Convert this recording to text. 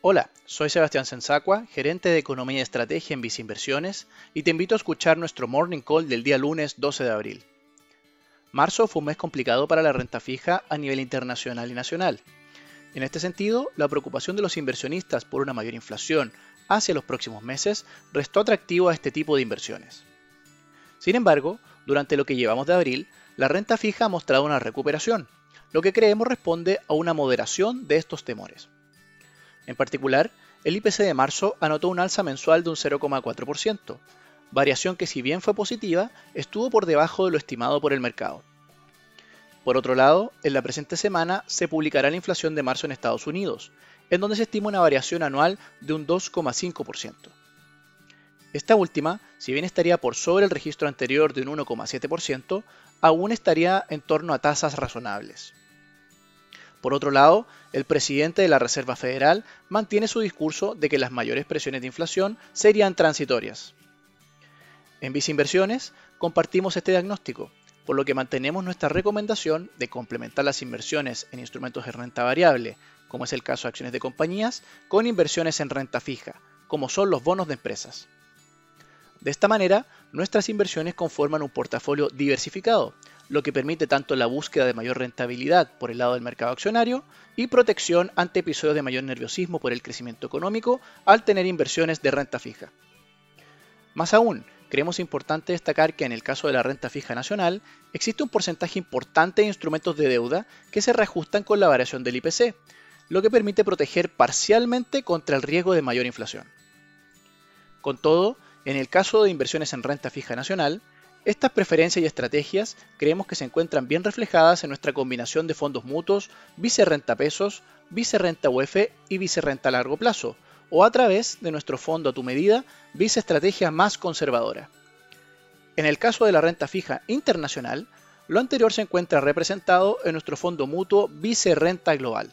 Hola, soy Sebastián Sensacua, gerente de Economía y Estrategia en Vice Inversiones, y te invito a escuchar nuestro Morning Call del día lunes 12 de abril. Marzo fue un mes complicado para la renta fija a nivel internacional y nacional. En este sentido, la preocupación de los inversionistas por una mayor inflación hacia los próximos meses restó atractivo a este tipo de inversiones. Sin embargo, durante lo que llevamos de abril, la renta fija ha mostrado una recuperación, lo que creemos responde a una moderación de estos temores. En particular, el IPC de marzo anotó un alza mensual de un 0,4%, variación que si bien fue positiva, estuvo por debajo de lo estimado por el mercado. Por otro lado, en la presente semana se publicará la inflación de marzo en Estados Unidos, en donde se estima una variación anual de un 2,5%. Esta última, si bien estaría por sobre el registro anterior de un 1,7%, aún estaría en torno a tasas razonables. Por otro lado, el presidente de la Reserva Federal mantiene su discurso de que las mayores presiones de inflación serían transitorias. En Viceinversiones compartimos este diagnóstico, por lo que mantenemos nuestra recomendación de complementar las inversiones en instrumentos de renta variable, como es el caso de acciones de compañías, con inversiones en renta fija, como son los bonos de empresas. De esta manera, nuestras inversiones conforman un portafolio diversificado, lo que permite tanto la búsqueda de mayor rentabilidad por el lado del mercado accionario y protección ante episodios de mayor nerviosismo por el crecimiento económico al tener inversiones de renta fija. Más aún, creemos importante destacar que en el caso de la renta fija nacional existe un porcentaje importante de instrumentos de deuda que se reajustan con la variación del IPC, lo que permite proteger parcialmente contra el riesgo de mayor inflación. Con todo, en el caso de inversiones en renta fija nacional, estas preferencias y estrategias creemos que se encuentran bien reflejadas en nuestra combinación de fondos mutuos, vice-renta pesos, vice-renta UF y vice-renta a largo plazo, o a través de nuestro fondo a tu medida, vice-estrategia más conservadora. En el caso de la renta fija internacional, lo anterior se encuentra representado en nuestro fondo mutuo vice-renta global.